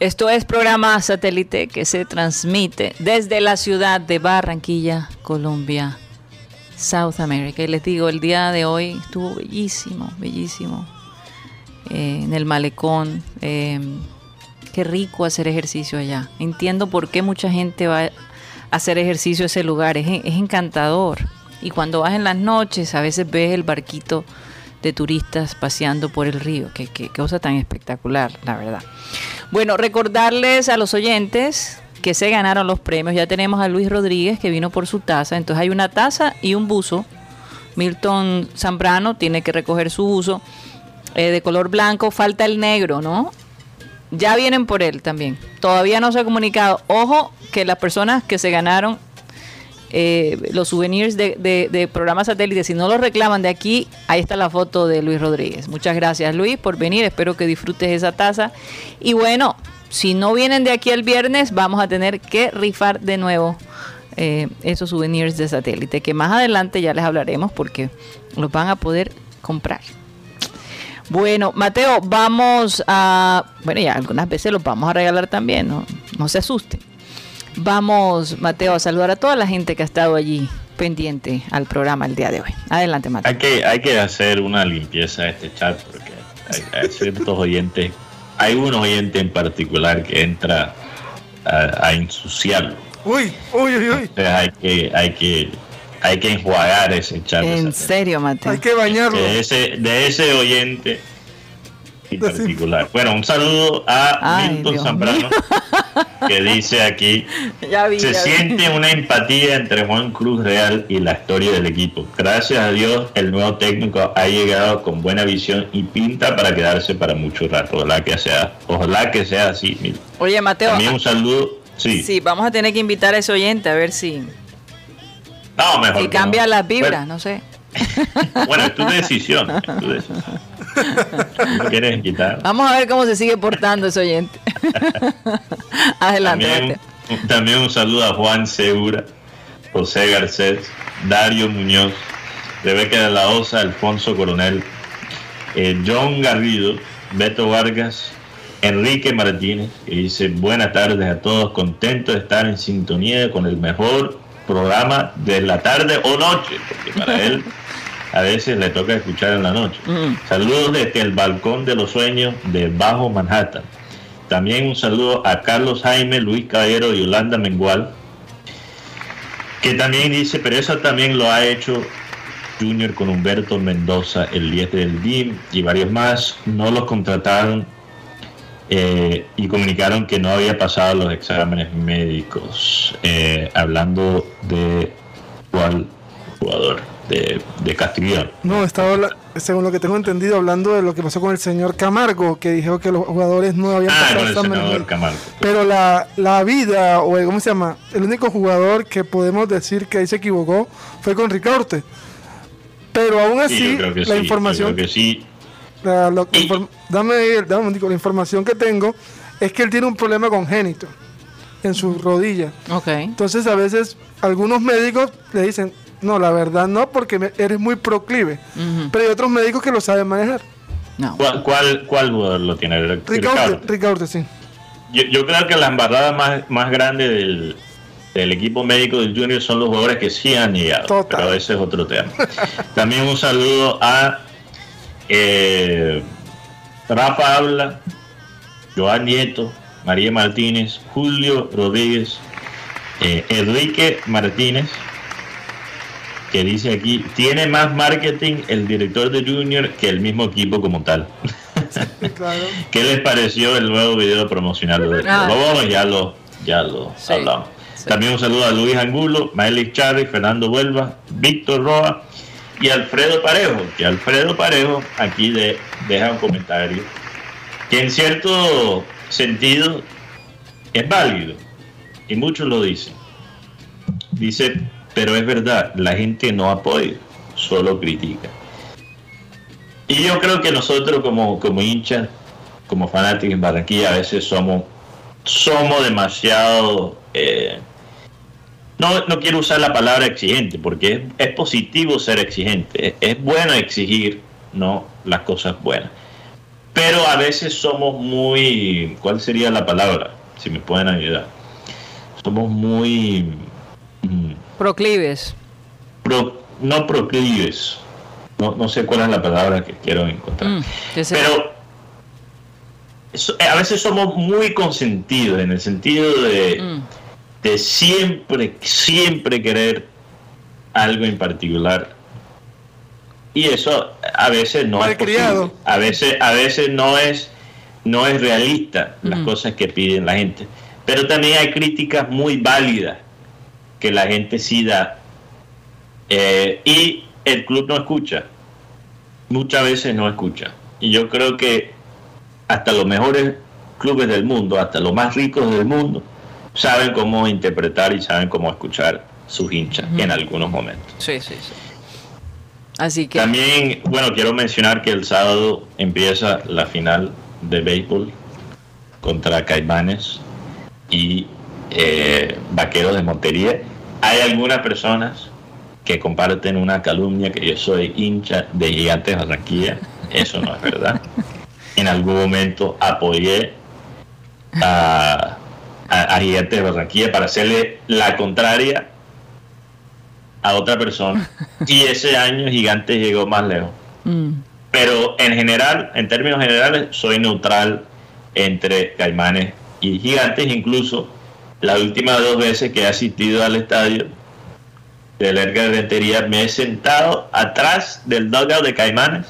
Esto es programa satélite que se transmite desde la ciudad de Barranquilla, Colombia, South America. Y les digo, el día de hoy estuvo bellísimo, bellísimo. Eh, en el malecón. Em, qué rico hacer ejercicio allá. Entiendo por qué mucha gente va a hacer ejercicio a ese lugar. Es, es encantador. Y cuando vas en las noches, a veces ves el barquito de turistas paseando por el río. Qué, qué cosa tan espectacular, la verdad. Bueno, recordarles a los oyentes que se ganaron los premios. Ya tenemos a Luis Rodríguez que vino por su taza. Entonces hay una taza y un buzo. Milton Zambrano tiene que recoger su buzo eh, de color blanco. Falta el negro, ¿no? Ya vienen por él también. Todavía no se ha comunicado. Ojo que las personas que se ganaron eh, los souvenirs de, de, programas satélites, si no los reclaman de aquí, ahí está la foto de Luis Rodríguez. Muchas gracias Luis por venir, espero que disfrutes esa taza. Y bueno, si no vienen de aquí el viernes, vamos a tener que rifar de nuevo eh, esos souvenirs de satélite, que más adelante ya les hablaremos porque los van a poder comprar. Bueno, Mateo, vamos a, bueno, ya algunas veces los vamos a regalar también, no, no se asusten. Vamos, Mateo, a saludar a toda la gente que ha estado allí pendiente al programa el día de hoy. Adelante, Mateo. Hay que, hay que hacer una limpieza de este chat porque hay, ciertos oyentes, hay un oyente en particular que entra a, ensuciarlo. Uy, uy, uy, uy. Entonces hay que, hay que, hay que enjuagar ese chat. En serio, Mateo. Hay que bañarlo. De ese, de ese oyente en particular. Bueno, un saludo a Milton Zambrano, que dice aquí, se siente una empatía entre Juan Cruz Real y la historia del equipo. Gracias a Dios, el nuevo técnico ha llegado con buena visión y pinta para quedarse para mucho rato. Ojalá que sea, ojalá que sea así. Oye, Mateo. También un saludo. Sí. sí, vamos a tener que invitar a ese oyente a ver si... No, mejor. Si cambia las vibras, no sé. bueno, es tu decisión. quitar? Vamos a ver cómo se sigue portando ese oyente. Adelante. También un, saludo a Juan Segura, José Garcés, Dario Muñoz, Rebeca de la Osa, Alfonso Coronel, eh, John Garrido, Beto Vargas, Enrique Martínez, que dice buenas tardes a todos, contento de estar en sintonía con el mejor programa de la tarde o noche, porque para él a veces le toca escuchar en la noche. Mm. Saludos desde el balcón de los sueños de Bajo Manhattan. También un saludo a Carlos Jaime, Luis Caballero y Yolanda Mengual, que también dice, pero eso también lo ha hecho Junior con Humberto Mendoza, el 10 del DIM y varios más. No los contrataron eh, y comunicaron que no había pasado los exámenes médicos, eh, hablando de cuál jugador de, de No, estaba, según lo que tengo entendido, hablando de lo que pasó con el señor Camargo, que dijo que los jugadores no habían ah, pasado el Camargo. Pero la, la vida, o ¿cómo se llama? El único jugador que podemos decir que ahí se equivocó fue con Ricaurte. Pero aún así, la información. que sí. La, dame, dame, la información que tengo es que él tiene un problema congénito en su rodilla. Okay. Entonces a veces algunos médicos le dicen, no, la verdad no, porque eres muy proclive. Pero hay otros médicos que lo saben manejar. No. ¿Cuál, cuál, cuál lo tiene? Ricardo, sí. Yo, creo que la embarrada más, más grande del, equipo médico del Junior son los jugadores que sí han llegado. Pero ese es otro tema. También un saludo a eh, Rafa Habla, Joan Nieto, María Martínez, Julio Rodríguez, eh, Enrique Martínez, que dice aquí, tiene más marketing el director de Junior que el mismo equipo como tal. ¿Qué les pareció el nuevo video promocional? De ah. ya lo, ya lo hablamos. También un saludo a Luis Angulo, Maelis Charri, Fernando Huelva, Víctor Roa y Alfredo Parejo, que Alfredo Parejo aquí de, deja un comentario que en cierto sentido es válido y muchos lo dicen. Dice, pero es verdad, la gente no apoya, solo critica. Y yo creo que nosotros como, como hinchas, como fanáticos en Barranquilla, a veces somos, somos demasiado... Eh, no, no quiero usar la palabra exigente, porque es, positivo ser exigente. Es, bueno exigir no las cosas buenas. pero a veces somos muy, ¿cuál sería la palabra? Si me pueden ayudar. Somos muy... Mm, proclives. no proclives. No, no, sé cuál es la palabra que quiero encontrar. Mm, pero a veces somos muy consentidos en el sentido de, mm. de siempre, siempre querer algo en particular y eso a veces no es posible. a veces a veces no es no es realista las cosas que piden la gente pero también hay críticas muy válidas que la gente sí da. Eh, y el club no escucha. Muchas veces no escucha. Y yo creo que hasta los mejores clubes del mundo hasta los más ricos del mundo saben cómo interpretar y saben cómo escuchar sus hinchas en algunos momentos. Sí sí sí. Así que... También, bueno, quiero mencionar que el sábado empieza la final de béisbol contra Caimanes y eh, Vaqueros de Montería. Hay algunas personas que comparten una calumnia que yo soy hincha de Gigantes Barranquilla. Eso no es verdad. En algún momento apoyé a, a, a Gigantes de Barranquilla para hacerle la contraria a otra persona y ese año Gigante llegó más lejos. Mm. Pero en general, en términos generales, soy neutral entre Caimanes y Gigantes. Incluso las últimas dos veces que he asistido al estadio de la Rentería me he sentado atrás del dugout de Caimanes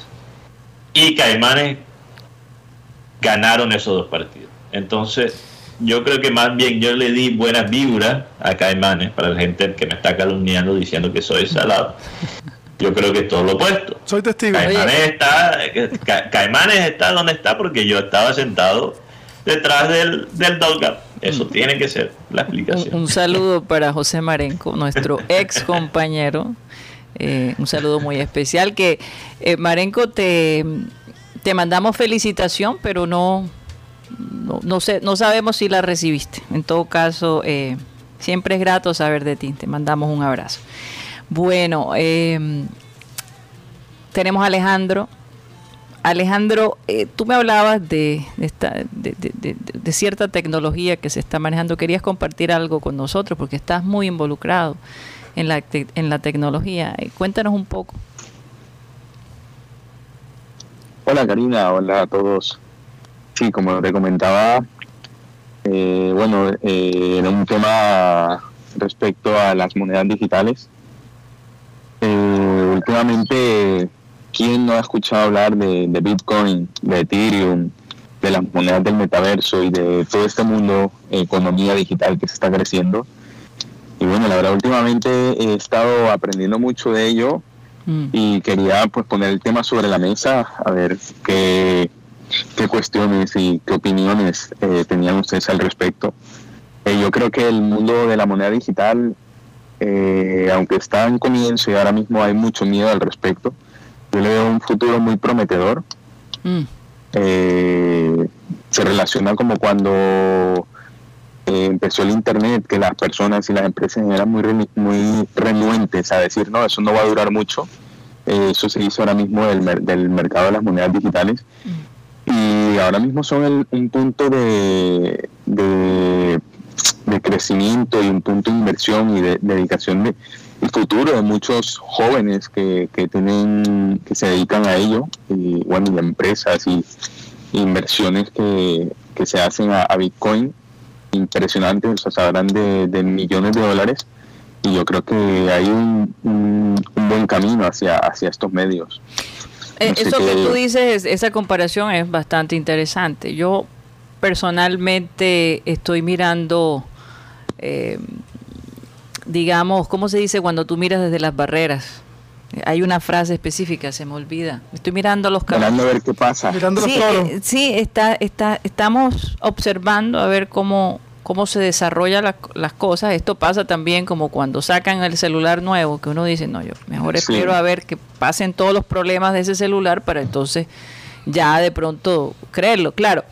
y Caimanes ganaron esos dos partidos. Entonces, yo creo que más bien yo le di buenas vibras a Caimanes para la gente que me está calumniando diciendo que soy salado. Yo creo que es todo lo opuesto. Soy testigo. Caimanes está, Caimanes está donde está porque yo estaba sentado detrás del, del Eso mm. tiene que ser la explicación. Un, saludo para José Marenco, nuestro ex compañero. Eh, un saludo muy especial. Que eh, Marenco te, te mandamos felicitación, pero no no, no, sé, no sabemos si la recibiste. En todo caso, eh, siempre es grato saber de ti. Te mandamos un abrazo. Bueno, em, tenemos a Alejandro. Alejandro, eh, tú me hablabas de, esta, cierta tecnología que se está manejando. Querías compartir algo con nosotros porque estás muy involucrado en la, en la tecnología. Eh, cuéntanos un poco. Hola Karina, hola a todos. Sí, como te comentaba, eh, bueno, eh, en un tema respecto a las monedas digitales. Eh, últimamente, ¿quién no ha escuchado hablar de, Bitcoin, de Ethereum, de las monedas del metaverso y de todo este mundo, economía digital que se está creciendo? Y bueno, la verdad, últimamente he estado aprendiendo mucho de ello mm. y quería pues poner el tema sobre la mesa, a ver qué qué cuestiones y qué opiniones eh, tenían ustedes al respecto. Eh, yo creo que el mundo de la moneda digital, eh, aunque está en comienzo y ahora mismo hay mucho miedo al respecto, yo le veo un futuro muy prometedor. Mm. se relaciona como cuando empezó el Internet, que las personas y las empresas eran muy, muy renuentes a decir, no, eso no va a durar mucho. eso se hizo ahora mismo del, del mercado de las monedas digitales. Mm y ahora mismo son un punto de, de, crecimiento y un punto de inversión y de, dedicación de futuro de muchos jóvenes que, que, tienen que se dedican a ello y bueno y empresas y inversiones que, que se hacen a, Bitcoin. Impresionantes o sea sabrán de, de, millones de dólares y yo creo que hay un, un, un buen camino hacia hacia estos medios. Eh, eso que tú dices, esa comparación es bastante interesante. Yo personalmente estoy mirando, eh, digamos, ¿cómo se dice cuando tú miras desde las barreras? Hay una frase específica, se me olvida. Estoy mirando los carros. Mirando a ver qué pasa. Mirando sí, eh, sí está, está, estamos observando a ver cómo, cómo se desarrollan las cosas. Esto pasa también como cuando sacan el celular nuevo, que uno dice, no, yo mejor espero a ver que pasen todos los problemas de ese celular para entonces ya de pronto creerlo. Claro,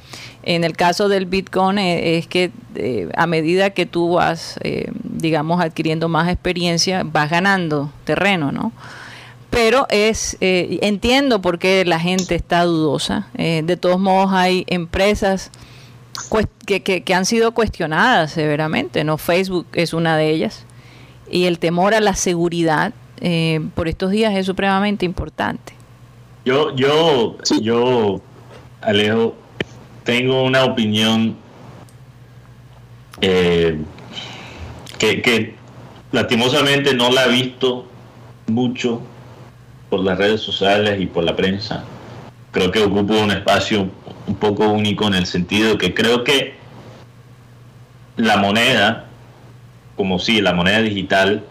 en el caso del Bitcoin eh, es que eh, a medida que tú vas, eh, digamos, adquiriendo más experiencia, vas ganando terreno, ¿no? pero es eh, entiendo por qué la gente está dudosa. Eh, de todos modos hay empresas que, que, han sido cuestionadas severamente, no Facebook es una de ellas y el temor a la seguridad eh, por estos días es supremamente importante. Yo yo yo Alejo tengo una opinión que, que lastimosamente no la he visto mucho por las redes sociales y por la prensa. Creo que ocupo un espacio un poco único en el sentido que creo que la moneda, como si la moneda digital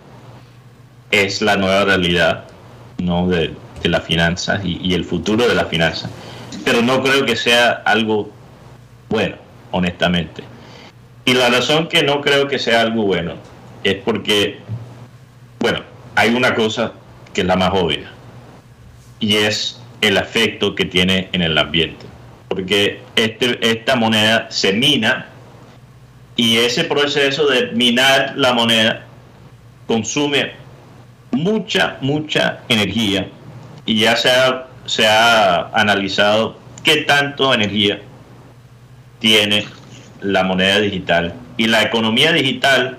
es la nueva realidad ¿no? de, las finanzas y, y el futuro de las finanzas. Pero no creo que sea algo bueno, honestamente. Y la razón que no creo que sea algo bueno es porque, bueno, hay una cosa que es la más obvia y es el efecto que tiene en el ambiente. Porque este, esta moneda se mina y ese proceso de minar la moneda consume mucha, mucha energía y ya se ha, se ha analizado qué tanto energía tiene la moneda digital. Y la economía digital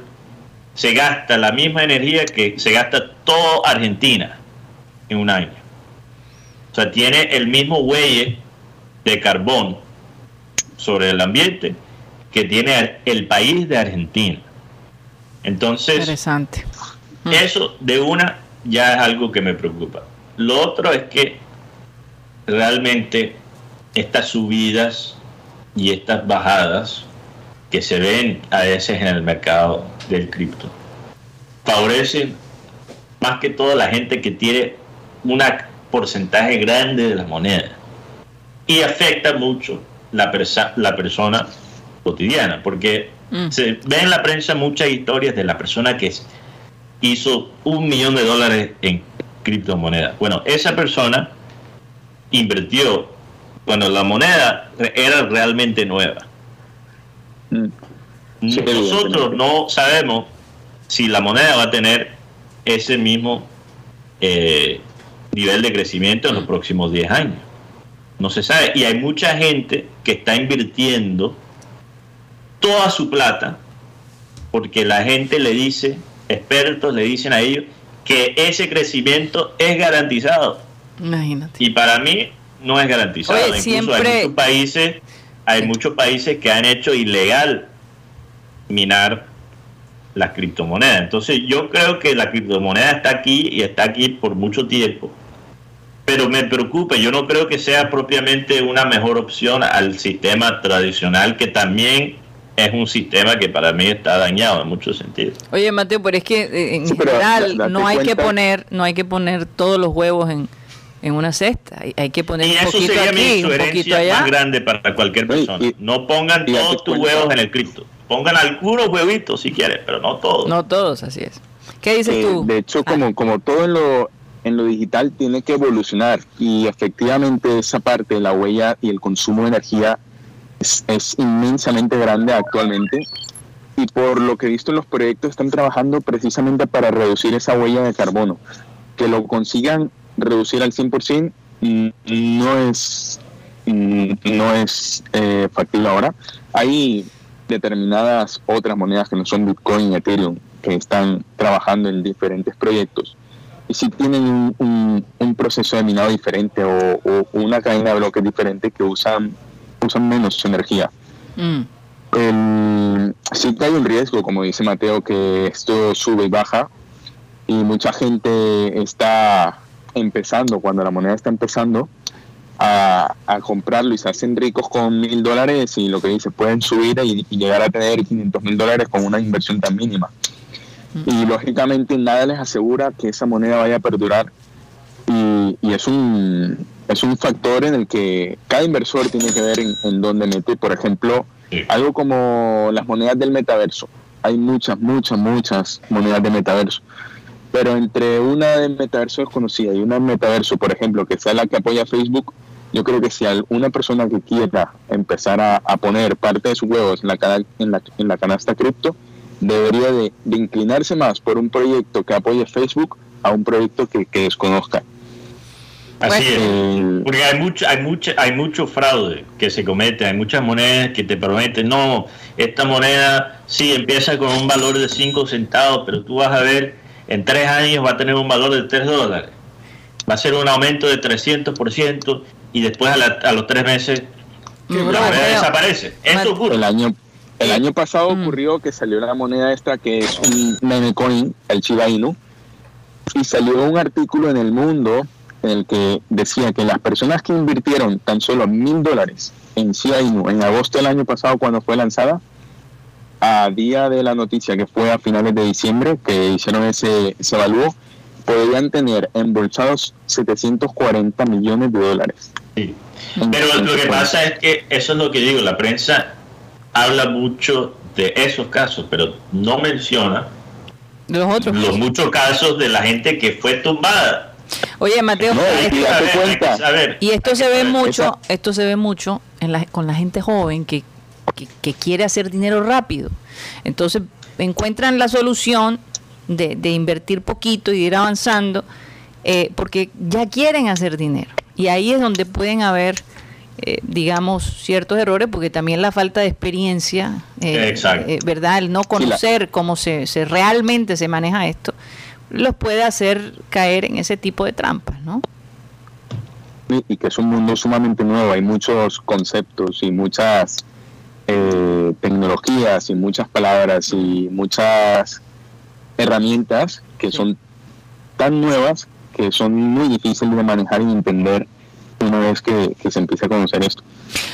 se gasta la misma energía que se gasta toda Argentina en un año. O sea, tiene el mismo huelle de carbón sobre el ambiente que tiene el país de Argentina. Entonces, Interesante. Mm. eso de una ya es algo que me preocupa. Lo otro es que realmente estas subidas y estas bajadas que se ven a veces en el mercado del cripto favorecen más que todo la gente que tiene una porcentaje grande de las monedas y afecta mucho la, la persona cotidiana, porque mm. se ve en la prensa muchas historias de la persona que hizo un millón de dólares en criptomonedas. Bueno, esa persona invirtió cuando la moneda era realmente nueva. Mm. Nosotros no sabemos si la moneda va a tener ese mismo eh, nivel de crecimiento en los próximos 10 años. No se sabe. Y hay mucha gente que está invirtiendo toda su plata porque la gente le dice, expertos le dicen a ellos, que ese crecimiento es garantizado. Imagínate. Y para mí no es garantizado. Incluso hay muchos países, hay muchos países que han hecho ilegal minar las criptomonedas. Entonces yo creo que la criptomoneda está aquí y está aquí por mucho tiempo pero me preocupa, yo no creo que sea propiamente una mejor opción al sistema tradicional, que también es un sistema que para mí está dañado en muchos sentidos. Oye, Mateo, pero es que eh, en general no hay que poner no hay que poner todos los huevos en, una cesta, hay, que poner un poquito aquí, un poquito allá. más grande para cualquier persona. no pongan todos tus huevos en el cripto. Pongan algunos huevitos si quieren, pero no todos. No todos, así es. ¿Qué dices eh, tú? De hecho, como, ah. como todo en lo, en lo digital tiene que evolucionar y efectivamente esa parte de la huella y el consumo de energía es, inmensamente grande actualmente y por lo que he visto en los proyectos están trabajando precisamente para reducir esa huella de carbono. Que lo consigan reducir al 100% no es, no es eh, factible ahora. Hay determinadas otras monedas que no son Bitcoin y Ethereum que están trabajando en diferentes proyectos y si tienen un, proceso de minado diferente o, una cadena de bloques diferente que usan, usan menos energía. Mm. sí que hay un riesgo, como dice Mateo, que esto sube y baja y mucha gente está empezando, cuando la moneda está empezando, a, comprarlo y se hacen ricos con mil dólares y lo que dice, pueden subir y, y llegar a tener 500 mil dólares con una inversión tan mínima. Y lógicamente nada les asegura que esa moneda vaya a perdurar. Y, es un es un factor en el que cada inversor tiene que ver en, dónde mete. Por ejemplo algo como las monedas del metaverso. Hay muchas muchas muchas monedas de metaverso pero entre una de metaverso desconocida y una metaverso por ejemplo que sea la que apoya Facebook yo creo que si alguna persona que quiera empezar a, poner parte de sus huevos en la, en la, en la canasta cripto debería de, inclinarse más por un proyecto que apoye Facebook a un proyecto que, que desconozca. Así es. Eh, Porque hay mucho, hay mucho, hay mucho fraude que se comete, hay muchas monedas que te prometen, no, esta moneda sí empieza con un valor de 5 centavos, pero tú vas a ver, en tres años va a tener un valor de 3 dólares. Va a ser un aumento de 300% y después a, los tres meses la moneda desaparece. Eso ocurre. El año, el año pasado mm. ocurrió que salió la moneda esta que es un meme coin, el Shiba Inu, y salió un artículo en el mundo en el que decía que las personas que invirtieron tan solo mil dólares en Shiba Inu en agosto del año pasado cuando fue lanzada, a día de la noticia que fue a finales de diciembre que hicieron ese, ese evaluó, podrían tener embolsados 740 millones de dólares. Sí. Pero lo que pasa es que eso es lo que digo, la prensa habla mucho de esos casos, pero no menciona los, otros. los muchos casos de la gente que fue tumbada. Oye, Mateo, y esto se ve mucho, esto se ve mucho en la, con la gente joven que, que, quiere hacer dinero rápido. Entonces encuentran la solución de, de invertir poquito y ir avanzando eh, porque ya quieren hacer dinero. Y ahí es donde pueden haber eh, digamos, ciertos errores, porque también la falta de experiencia, eh, eh, ¿verdad? El no conocer cómo se, se, realmente se maneja esto, los puede hacer caer en ese tipo de trampas, ¿no? Y que es un mundo sumamente nuevo, hay muchos conceptos y muchas tecnologías y muchas palabras y muchas herramientas que son tan nuevas que son muy difíciles de manejar y entender una vez que, se empiece a conocer esto.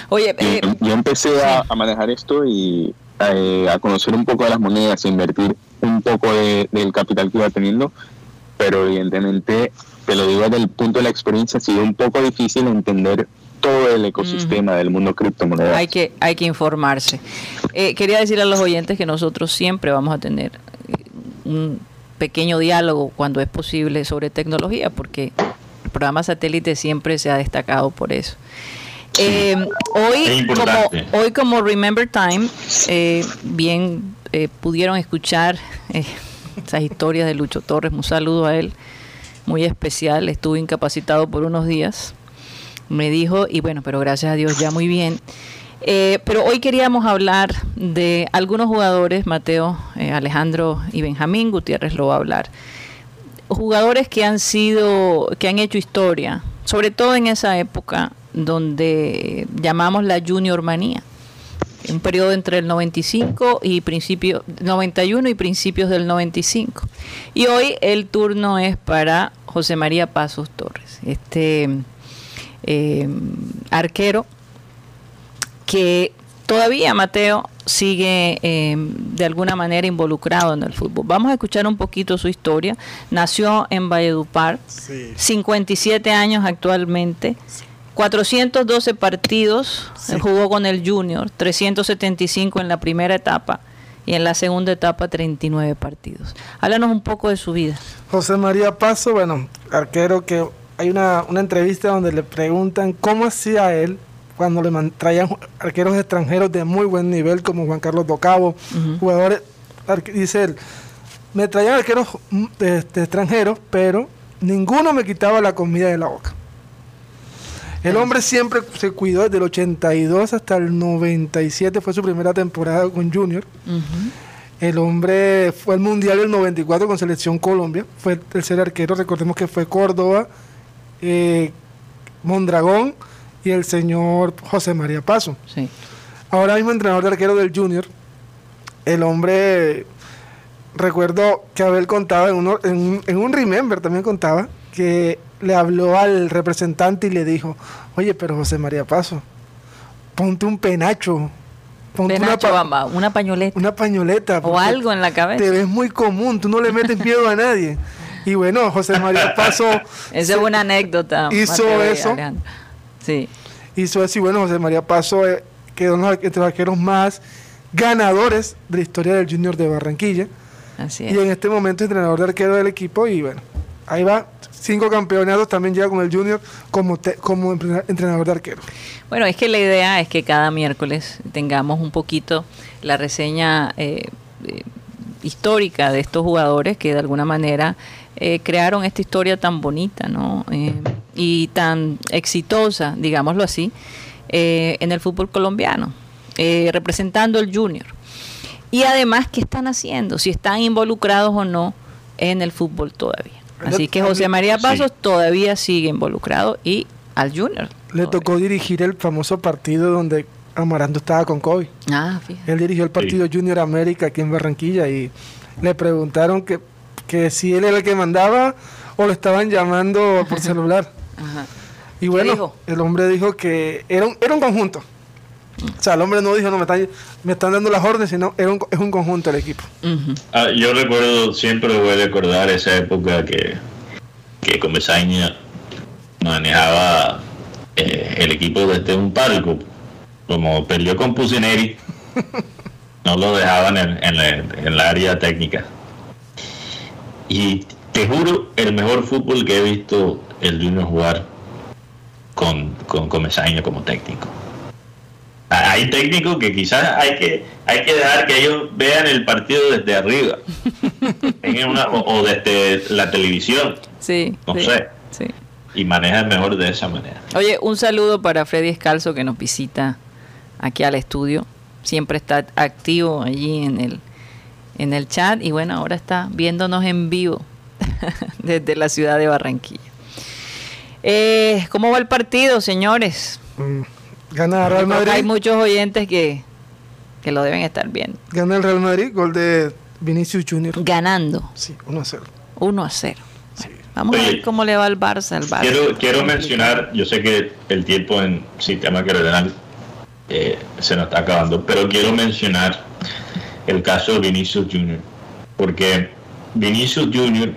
Oye, eh, yo empecé a, manejar esto y eh, a conocer un poco de las monedas, a invertir un poco del capital que iba teniendo, pero evidentemente, te lo digo desde el punto de la experiencia, ha sido un poco difícil entender todo el ecosistema del mundo criptomonedas. Hay que, hay que informarse. Eh, quería decir a los oyentes que nosotros siempre vamos a tener un pequeño diálogo cuando es posible sobre tecnología, porque el programa satélite siempre se ha destacado por eso. Eh, hoy, como, hoy como Remember Time, eh, bien eh, pudieron escuchar esas historias de Lucho Torres, un saludo a él, muy especial, estuvo incapacitado por unos días, me dijo, y bueno, pero gracias a Dios ya muy bien. pero hoy queríamos hablar de algunos jugadores, Mateo, Alejandro y Benjamín Gutiérrez lo va a hablar jugadores que han sido, que han hecho historia, sobre todo en esa época donde llamamos la junior manía, un periodo entre el 95 y principio 91 y principios del 95. Y hoy el turno es para José María Pasos Torres, este eh, arquero que todavía Mateo sigue em, de alguna manera involucrado en el fútbol. Vamos a escuchar un poquito su historia. Nació en Valledupar, 57 años actualmente, 412 partidos, jugó con el Junior, 375 en la primera etapa y en la segunda etapa 39 partidos. Háblanos un poco de su vida. José María Paso, bueno, arquero que hay una, una entrevista donde le preguntan cómo hacía él cuando le traían arqueros extranjeros de muy buen nivel como Juan Carlos Docabo, jugadores, dice él, me traían arqueros mm, de, extranjeros, pero ninguno me quitaba la comida de la boca. El hombre siempre se cuidó desde el 82 hasta el 97, fue su primera temporada con Junior. El hombre fue al Mundial del 94 con Selección Colombia, fue el tercer arquero, recordemos que fue Córdoba, eh, Mondragón, y el señor José María Paso. Sí. Ahora mismo entrenador de arquero del Junior. El hombre, recuerdo que Abel contaba, en, uno, en, un Remember también contaba, que le habló al representante y le dijo, oye, pero José María Paso, ponte un penacho. Ponte una, una, pañoleta. Una pañoleta. O algo en la cabeza. Te ves muy común, tú no le metes miedo a nadie. Y bueno, José María Paso... Esa es una anécdota. Hizo eso. Sí. Hizo así, bueno, José María Paso eh, quedó entre los arqueros más ganadores de la historia del Junior de Barranquilla. Así es. Y en este momento entrenador de arquero del equipo y bueno, ahí va, cinco campeonatos también llega con el Junior como, como entrenador de arquero. Bueno, es que la idea es que cada miércoles tengamos un poquito la reseña eh, histórica de estos jugadores que de alguna manera eh, crearon esta historia tan bonita ¿no? Eh, y tan exitosa, digámoslo así, eh, en el fútbol colombiano, representando el junior. Y además, ¿qué están haciendo? Si están involucrados o no en el fútbol todavía. Así que José María Pasos todavía sigue involucrado y al junior. Le tocó dirigir el famoso partido donde Amaranto estaba con COVID. Ah, fíjate. Él dirigió el partido Junior América aquí en Barranquilla y le preguntaron que, que si él era el que mandaba o lo estaban llamando por celular. Y bueno, el hombre dijo que era un, era un conjunto. O sea, el hombre no dijo, no, me están, me están dando las órdenes, sino era un, es un conjunto el equipo. Ah, yo recuerdo, siempre voy a recordar esa época que, que Comesaña manejaba eh, el equipo desde un palco como perdió con Pusineri, no lo dejaban en, en, la, área técnica. Y te juro, el mejor fútbol que he visto el Junior jugar con, con Comesaña como técnico. Hay técnicos que quizás hay que hay que dejar que ellos vean el partido desde arriba o, desde la televisión. Sí. No sé. Y manejan mejor de esa manera. Oye, un saludo para Freddy Escalzo que nos visita aquí al estudio. Siempre está activo allí en el, en el chat y bueno, ahora está viéndonos en vivo desde la ciudad de Barranquilla. Eh, ¿Cómo va el partido, señores? Mm, gana Real Madrid. Hay muchos oyentes que, que lo deben estar viendo. Gana el Real Madrid, gol de Vinicius Junior. Ganando. Sí, 1 a 0. 1 a 0. vamos a ver cómo le va al Barça. Barça. Quiero, quiero mencionar, yo sé que el tiempo en sistema cardenal eh, se nos está acabando, pero quiero mencionar el caso de Vinicius Junior, porque Vinicius Junior,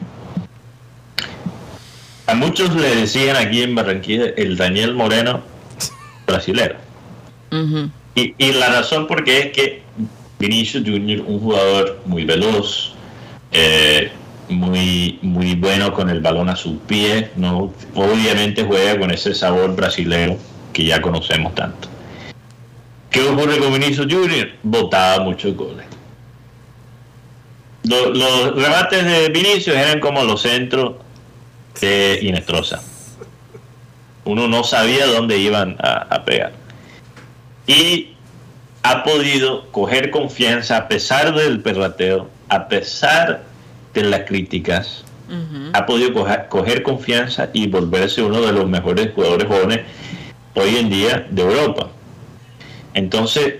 a muchos le decían aquí en Barranquilla el Daniel Moreno brasilero. y, y, la razón porque es que Vinicius Junior, un jugador muy veloz, eh, muy, muy bueno con el balón a sus pies, no, obviamente juega con ese sabor brasilero que ya conocemos tanto. ¿Qué ocurre con Vinicius Junior? Votaba muchos goles. Los, rebates de Vinicius eran como los centros de Inestrosa. Uno no sabía dónde iban a, pegar. Y ha podido coger confianza a pesar del perrateo, a pesar de las críticas, ha podido coger, coger, confianza y volverse uno de los mejores jugadores jóvenes hoy en día de Europa. Entonces,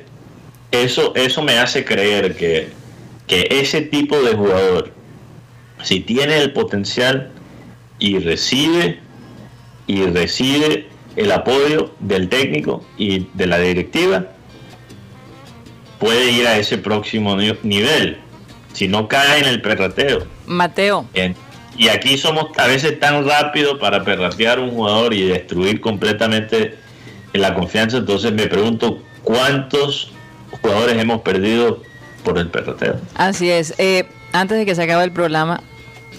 eso, eso me hace creer que, ese tipo de jugador, si tiene el potencial y recibe y recibe el apoyo del técnico y de la directiva, puede ir a ese próximo nivel, si no cae en el perrateo. Mateo. Y aquí somos a veces tan rápidos para perratear un jugador y destruir completamente la confianza, entonces me pregunto cuántos jugadores hemos perdido por el perroteo. Así es. Eh, antes de que se acabe el programa,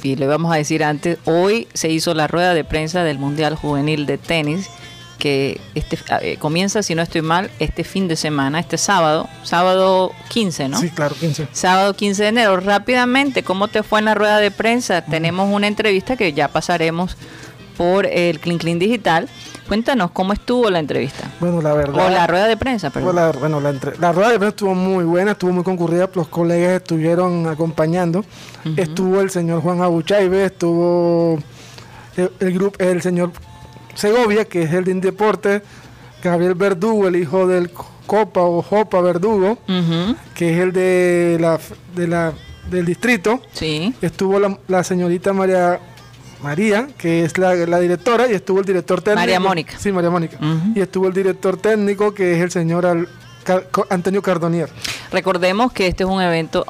y le vamos a decir antes, hoy se hizo la rueda de prensa del Mundial Juvenil de Tenis, que este, eh, comienza, si no estoy mal, este fin de semana, este sábado, sábado 15, ¿no? Sí, claro, 15. Sábado 15 de enero. Rápidamente, ¿cómo te fue en la rueda de prensa? Tenemos una entrevista que ya pasaremos por el Clean Clean Digital Cuéntanos cómo estuvo la entrevista. Bueno, la verdad. O la rueda de prensa, perdón. La, bueno, la, rueda de prensa estuvo muy buena, estuvo muy concurrida, los colegas estuvieron acompañando. Estuvo el señor Juan Abuchaibe, estuvo el, grupo, el señor Segovia, que es el de Deporte, Gabriel Verdugo, el hijo del Copa o Jopa Verdugo, que es el de la, de la del distrito. Sí. Estuvo la, la señorita María María, que es la, directora, y estuvo el director técnico. María Mónica. Sí, María Mónica. Y estuvo el director técnico, que es el señor Antonio Cardonier. Recordemos que este es un evento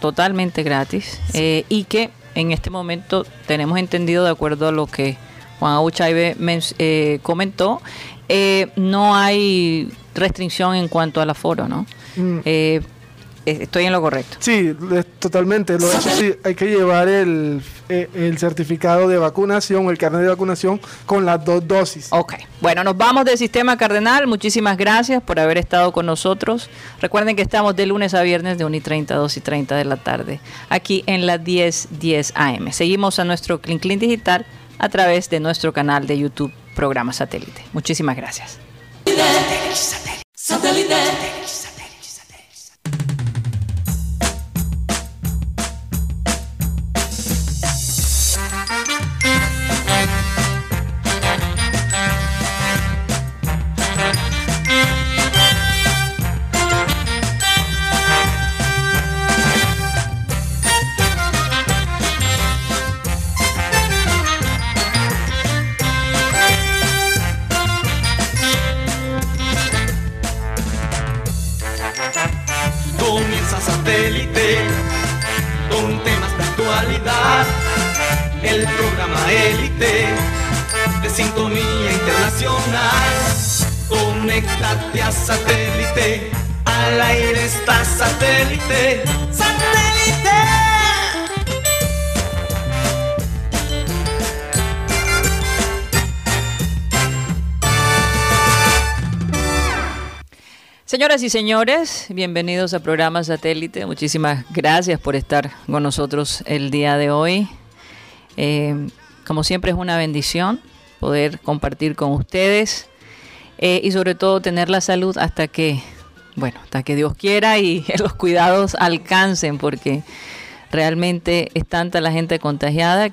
totalmente gratis eh, y que en este momento tenemos entendido, de acuerdo a lo que Juan Abuchaibe eh, comentó, eh, no hay restricción en cuanto al aforo, ¿no? Mm. Estoy en lo correcto. Sí, totalmente. Lo hecho, sí, hay que llevar el, eh, el certificado de vacunación el carnet de vacunación con las dos dosis. Ok. Bueno, nos vamos del Sistema Cardenal. Muchísimas gracias por haber estado con nosotros. Recuerden que estamos de lunes a viernes de 1 y 30 a 2 y 30 de la tarde, aquí en la 1010 10 AM. Seguimos a nuestro Clean Clean Digital a través de nuestro canal de YouTube Programa Satélite. Muchísimas gracias. satélite. Señoras y señores, bienvenidos a programa Satélite. Muchísimas gracias por estar con nosotros el día de hoy. Eh, como siempre es una bendición poder compartir con ustedes eh, y sobre todo tener la salud hasta que, bueno, hasta que Dios quiera y los cuidados alcancen, porque realmente es tanta la gente contagiada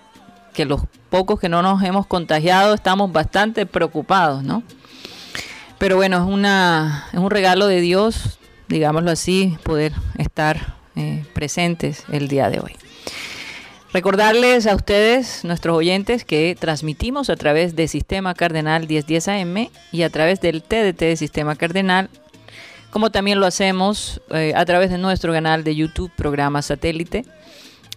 que los pocos que no nos hemos contagiado estamos bastante preocupados, ¿no? Pero bueno, es, una, es un regalo de Dios, digámoslo así, poder estar eh, presentes el día de hoy. Recordarles a ustedes, nuestros oyentes, que transmitimos a través de Sistema Cardenal 1010 AM y a través del TDT de Sistema Cardenal, como también lo hacemos eh, a través de nuestro canal de YouTube, programa satélite.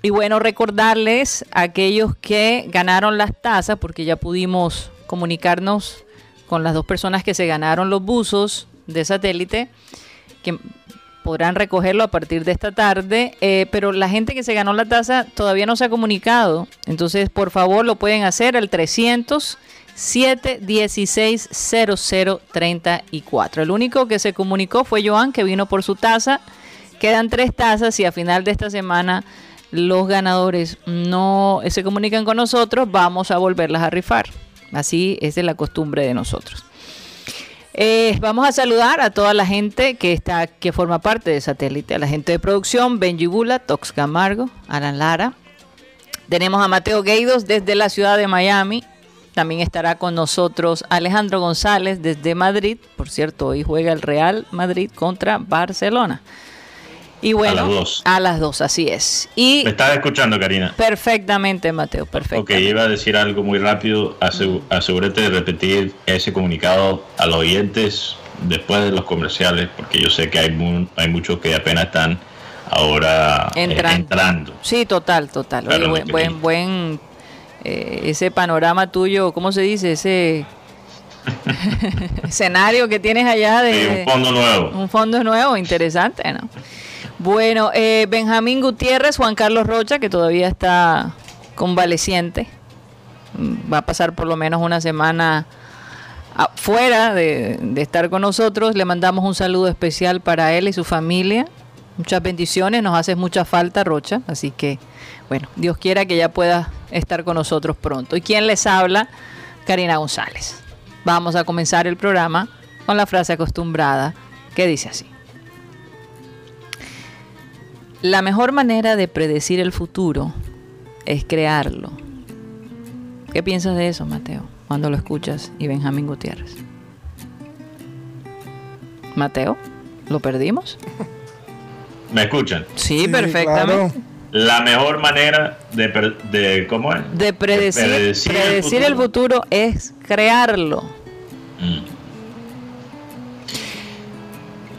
Y bueno, recordarles a aquellos que ganaron las tazas, porque ya pudimos comunicarnos con las dos personas que se ganaron los buzos de satélite, que podrán recogerlo a partir de esta tarde, eh, pero la gente que se ganó la taza todavía no se ha comunicado, entonces por favor lo pueden hacer al 300 716 0034. El único que se comunicó fue Joan, que vino por su taza. Quedan tres tazas y a final de esta semana los ganadores no se comunican con nosotros, vamos a volverlas a rifar. Así es de la costumbre de nosotros. Eh, vamos a saludar a toda la gente que está, que forma parte de satélite, a la gente de producción, Benji Bula, Tox Camargo, Alan Lara. Tenemos a Mateo Gueidos desde la ciudad de Miami. También estará con nosotros Alejandro González desde Madrid. Por cierto, hoy juega el Real Madrid contra Barcelona. Y bueno, a las dos. A las dos, así es. Y Me estás escuchando, Karina. Perfectamente, Mateo, perfecto. Ok, iba a decir algo muy rápido. asegúrate de repetir ese comunicado a los oyentes después de los comerciales, porque yo sé que hay, hay muchos que apenas están ahora eh, entrando. Sí, total, total. buen, buen, eh, ese panorama tuyo, ¿cómo se dice? Ese escenario que tienes allá de... un fondo nuevo. Un fondo nuevo, interesante, ¿no? Bueno, eh, Benjamín Gutiérrez, Juan Carlos Rocha, que todavía está convaleciente, va a pasar por lo menos una semana fuera de, de, estar con nosotros. Le mandamos un saludo especial para él y su familia. Muchas bendiciones, nos hace mucha falta, Rocha. Así que, bueno, Dios quiera que ya pueda estar con nosotros pronto. ¿Y quién les habla? Karina González. Vamos a comenzar el programa con la frase acostumbrada que dice así. La mejor manera de predecir el futuro es crearlo. ¿Qué piensas de eso, Mateo, cuando lo escuchas y Benjamín Gutiérrez? Mateo, ¿lo perdimos? ¿Me escuchan? Sí, perfectamente. La mejor manera de, de ¿cómo es? De predecir, predecir, el, futuro. es crearlo. Mm.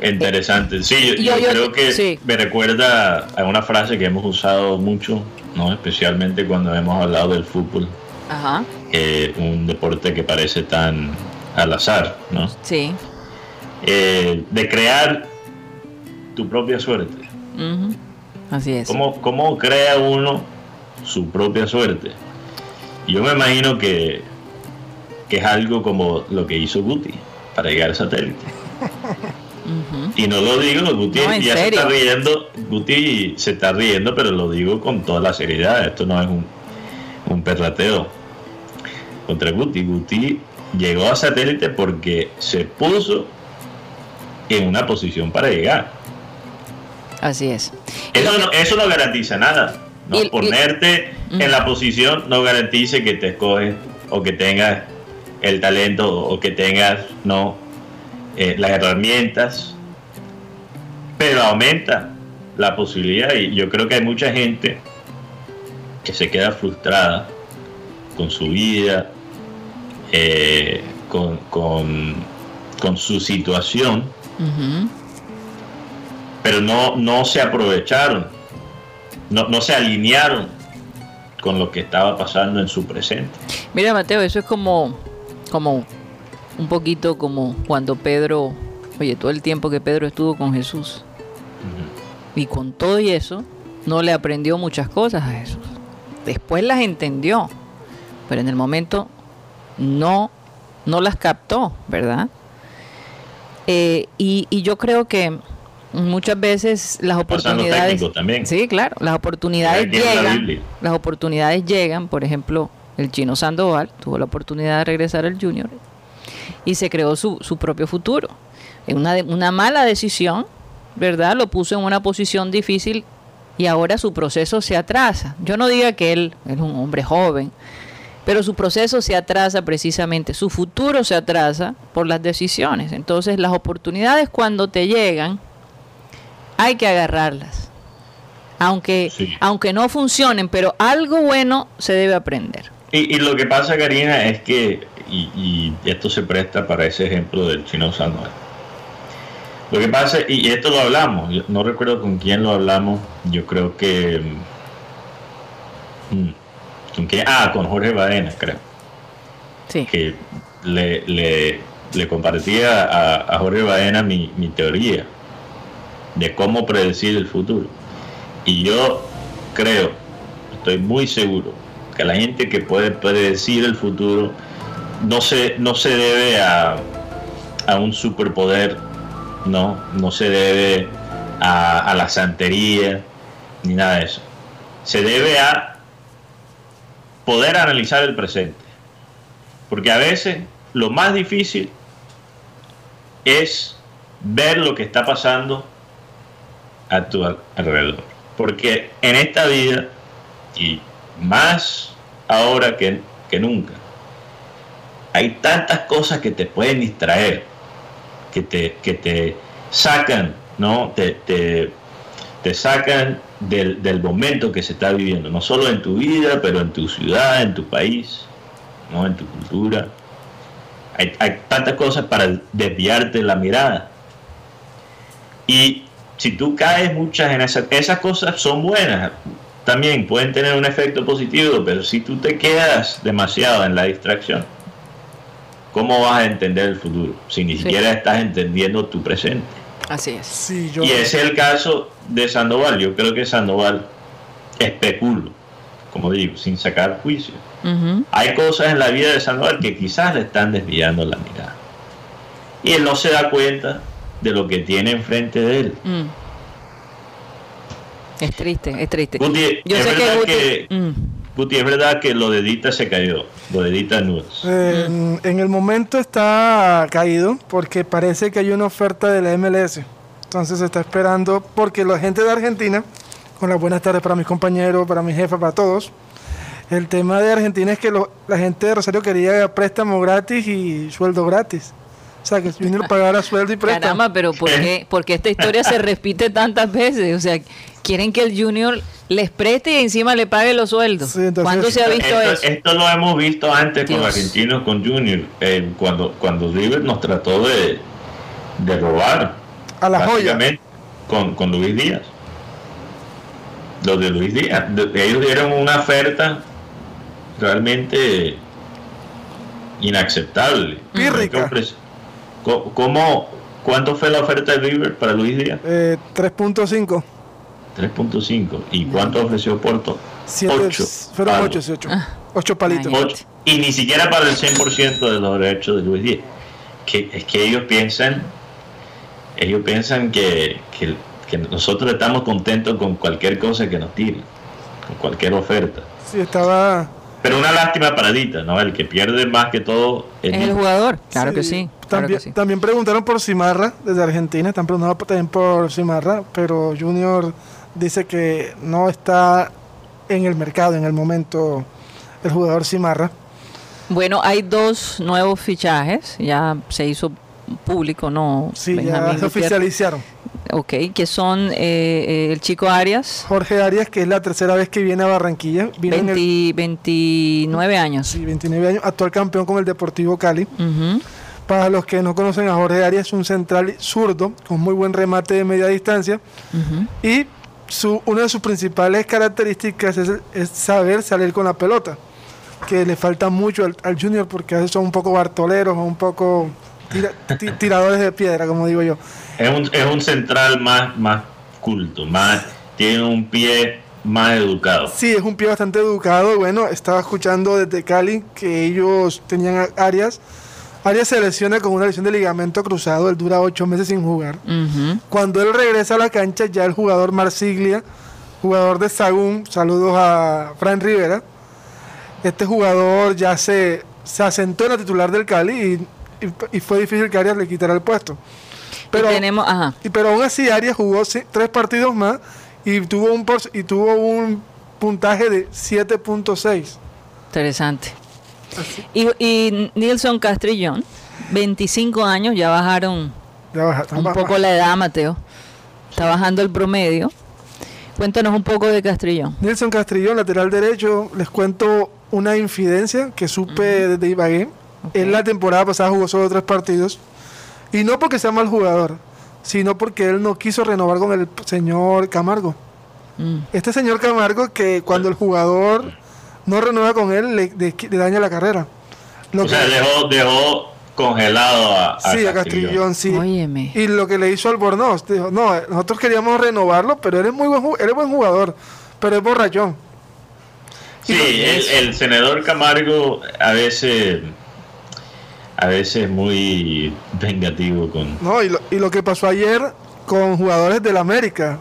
Interesante. Sí, yo, creo que me recuerda a una frase que hemos usado mucho, ¿no? especialmente cuando hemos hablado del fútbol. Ajá. un deporte que parece tan al azar, ¿no? Sí. Eh, de crear tu propia suerte. Así es. ¿Cómo, ¿Cómo crea uno su propia suerte? Yo me imagino que, que es algo como lo que hizo Guti para llegar al satélite. Y no lo digo, Guti ya se está riendo, Guti se está riendo, pero lo digo con toda la seriedad. Esto no es un, un perrateo contra Guti. Guti llegó a satélite porque se puso en una posición para llegar. Así es. Eso no, eso no garantiza nada. No ponerte en la posición no garantice que te escoges o que tengas el talento o que tengas no eh, las herramientas, pero aumenta la posibilidad y yo creo que hay mucha gente que se queda frustrada con su vida, eh, con, con, su situación, pero no, no se aprovecharon, no, no se alinearon con lo que estaba pasando en su presente. Mira, Mateo, eso es como, como un poquito como cuando Pedro, oye, todo el tiempo que Pedro estuvo con Jesús. Y con todo y eso, no le aprendió muchas cosas a Jesús. Después las entendió, pero en el momento no, no las captó, ¿verdad? Eh, y, y, yo creo que muchas veces las oportunidades también. sí claro las oportunidades llegan las oportunidades llegan por ejemplo el chino Sandoval tuvo la oportunidad de regresar al junior y se creó su, su propio futuro una, una mala decisión verdad lo puso en una posición difícil y ahora su proceso se atrasa yo no diga que él es un hombre joven pero su proceso se atrasa precisamente, su futuro se atrasa por las decisiones. Entonces las oportunidades cuando te llegan, hay que agarrarlas. Aunque, aunque no funcionen, pero algo bueno se debe aprender. Y, lo que pasa, Karina, es que, y, esto se presta para ese ejemplo del chino Samuel. Lo que pasa, y esto lo hablamos, no recuerdo con quién lo hablamos, yo creo que... Mm, ¿Con quién? Ah, con Jorge Baena, creo. Sí. Que le, le, compartía a, a Jorge Baena mi, mi teoría de cómo predecir el futuro. Y yo creo, estoy muy seguro, que la gente que puede predecir el futuro no se, no se debe a, a un superpoder, no, no se debe a, a la santería, ni nada de eso. Se debe a poder analizar el presente. Porque a veces lo más difícil es ver lo que está pasando a tu alrededor. Porque en esta vida, y más ahora que, que nunca, hay tantas cosas que te pueden distraer, que te, que te sacan, ¿no? Te, te, te sacan del, del, momento que se está viviendo, no solo en tu vida, pero en tu ciudad, en tu país, ¿no? en tu cultura. Hay, hay tantas cosas para desviarte la mirada. Y si tú caes muchas en esas, esas cosas son buenas, también pueden tener un efecto positivo, pero si tú te quedas demasiado en la distracción, ¿cómo vas a entender el futuro? Si ni siquiera estás entendiendo tu presente. Así es. Y ese es el caso de Sandoval. Yo creo que Sandoval especulo, como digo, sin sacar juicio. Hay cosas en la vida de Sandoval que quizás le están desviando la mirada. Y él no se da cuenta de lo que tiene enfrente de él. Mm. Es triste, es triste. Yo es sé verdad que, mm. es verdad que lo de Dita se cayó, lo de Nudes. en el momento está caído porque parece que hay una oferta de la MLS. Entonces se está esperando porque la gente de Argentina, con las buenas tardes para mis compañeros, para mi jefa, para todos. El tema de Argentina es que la gente de Rosario quería préstamo gratis y sueldo gratis. O sea, que Junior pagara sueldo y préstamo. Caramba, pero ¿por qué? Porque esta historia se repite tantas veces. O sea, quieren que el Junior les preste y encima le pague los sueldos. ¿Cuándo se ha visto esto, eso? Esto lo hemos visto antes con argentinos, con Junior. Eh, cuando, cuando River nos trató de, de robar. A la joya. Con, con Luis Díaz. Los de Luis Díaz. Ellos dieron una oferta realmente inacceptable. Pírrica. ¿Cómo, ¿Cuánto fue la oferta de River para Luis Díaz? Eh, 3.5. 3.5. ¿Y cuánto ofreció Porto? 8. Fueron 8, 8. 8 palitos. y ni siquiera para el 100% de los derechos de Luis Díaz. Que, es que ellos piensan, ellos piensan que, que, que nosotros estamos contentos con cualquier cosa que nos tiren, con cualquier oferta. Sí, estaba pero una lástima paradita, ¿no? El que pierde más que todo es el jugador. Claro, que sí, también, también preguntaron por Cimarra desde Argentina, están preguntando también por Cimarra, pero Junior dice que no está en el mercado en el momento el jugador Cimarra. Bueno, hay dos nuevos fichajes, ya se hizo público, ¿no? Sí, ya se oficializaron. Ok, que son eh, eh, el chico Arias. Jorge Arias, que es la tercera vez que viene a Barranquilla. 29 años. Sí, 29 años, actual campeón con el Deportivo Cali. Para los que no conocen a Jorge Arias, es un central zurdo con muy buen remate de media distancia. Y su, una de sus principales características es, saber salir con la pelota, que le falta mucho al, Junior porque a veces son un poco bartoleros o un poco tiradores de piedra, como digo yo. Es un, es un central más, más culto, más tiene un pie más educado. Sí, es un pie bastante educado. Bueno, estaba escuchando desde Cali que ellos tenían áreas. Arias se lesiona con una lesión de ligamento cruzado, él dura ocho meses sin jugar. Cuando él regresa a la cancha, ya el jugador Marsiglia, jugador de Sagún, saludos a Fran Rivera, este jugador ya se, se asentó en la titular del Cali y y, fue difícil que Arias le quitara el puesto. Pero, tenemos, ajá. Y, pero aún así Arias jugó tres partidos más y tuvo un, y tuvo un puntaje de 7.6. Interesante. Y, y Nilson Castrillón, 25 años, ya bajaron un poco la edad, Mateo. Está bajando el promedio. Cuéntanos un poco de Castrillón. Nilson Castrillón, lateral derecho, les cuento una infidencia que supe desde Ibagué en la temporada pasada jugó solo tres partidos. Y no porque sea mal jugador, sino porque él no quiso renovar con el señor Camargo. Mm. Este señor Camargo que cuando el jugador no renueva con él le, daña la carrera. o sea, dejó, congelado a, sí, a Castrillón. sí. Y lo que le hizo al Bornos, dijo, no, nosotros queríamos renovarlo, pero él es muy buen, él es buen jugador, pero es borrachón. Sí, el, el senador Camargo a veces a veces muy vengativo con... No, y lo, y lo que pasó ayer con jugadores del América.